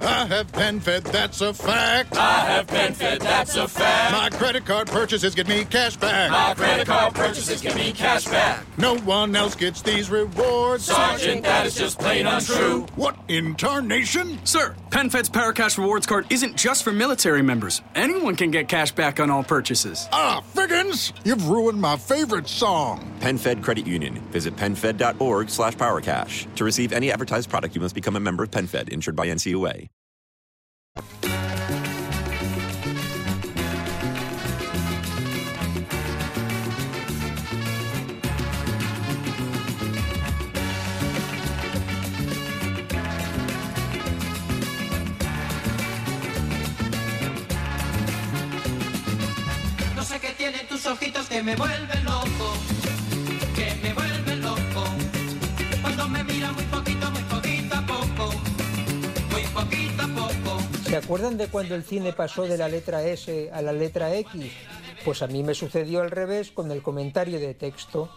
I have PenFed, that's a fact. I have PenFed, that's a fact. My credit card purchases get me cash back. My credit card purchases get me cash back. No one else gets these rewards. Sergeant, that is just plain untrue. What in tarnation? Sir, PenFed's Paracash Rewards Card isn't just for military members. Anyone can get cash back on all purchases. Ah, Figgins, you've ruined my favorite song. PenFed Credit Union. Visit PenFed.org slash PowerCash. To receive any advertised product, you must become a member of PenFed, insured by NCUA. Ojitos que me vuelven loco, ¿Se acuerdan de cuando el cine pasó de la letra S a la letra X? Pues a mí me sucedió al revés con el comentario de texto.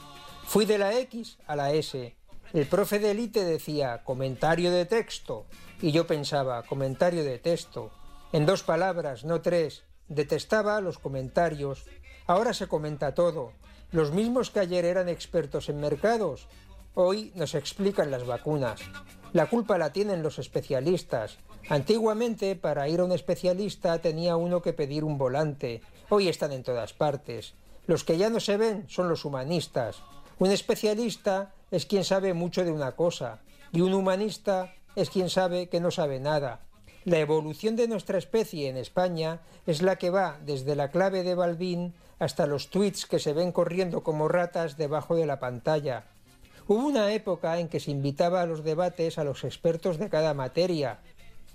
Fui de la X a la S. El profe de élite decía comentario de texto y yo pensaba comentario de texto. En dos palabras, no tres. Detestaba los comentarios. Ahora se comenta todo. Los mismos que ayer eran expertos en mercados, hoy nos explican las vacunas. La culpa la tienen los especialistas. Antiguamente, para ir a un especialista tenía uno que pedir un volante. Hoy están en todas partes. Los que ya no se ven son los humanistas. Un especialista es quien sabe mucho de una cosa y un humanista es quien sabe que no sabe nada. La evolución de nuestra especie en España es la que va desde la clave de Balbín hasta los tweets que se ven corriendo como ratas debajo de la pantalla. Hubo una época en que se invitaba a los debates a los expertos de cada materia.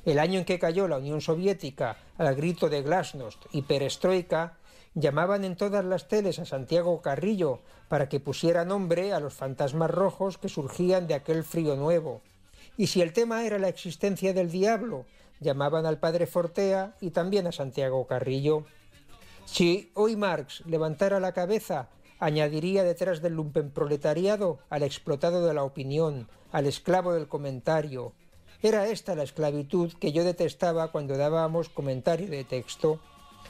El año en que cayó la Unión Soviética al grito de Glasnost y Perestroika, llamaban en todas las teles a Santiago Carrillo para que pusiera nombre a los fantasmas rojos que surgían de aquel frío nuevo. Y si el tema era la existencia del diablo, llamaban al padre Fortea y también a Santiago Carrillo. Si hoy Marx levantara la cabeza, añadiría detrás del lumpenproletariado al explotado de la opinión, al esclavo del comentario. Era esta la esclavitud que yo detestaba cuando dábamos comentario de texto.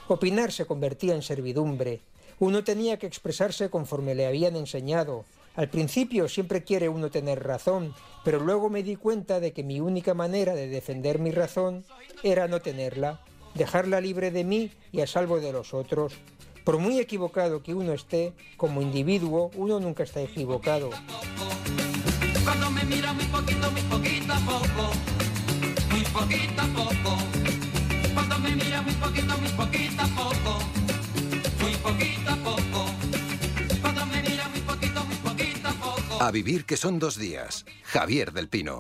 Opinar se convertía en servidumbre. Uno tenía que expresarse conforme le habían enseñado. Al principio siempre quiere uno tener razón, pero luego me di cuenta de que mi única manera de defender mi razón era no tenerla, dejarla libre de mí y a salvo de los otros. Por muy equivocado que uno esté, como individuo, uno nunca está equivocado. Cuando me mira muy poquito, muy poquito a poco, muy poquito a poco. Cuando me mira muy poquito, muy poquito a poco, muy poquito a poco. Cuando me mira muy poquito, muy poquito a poco. A vivir que son dos días. Javier del Pino.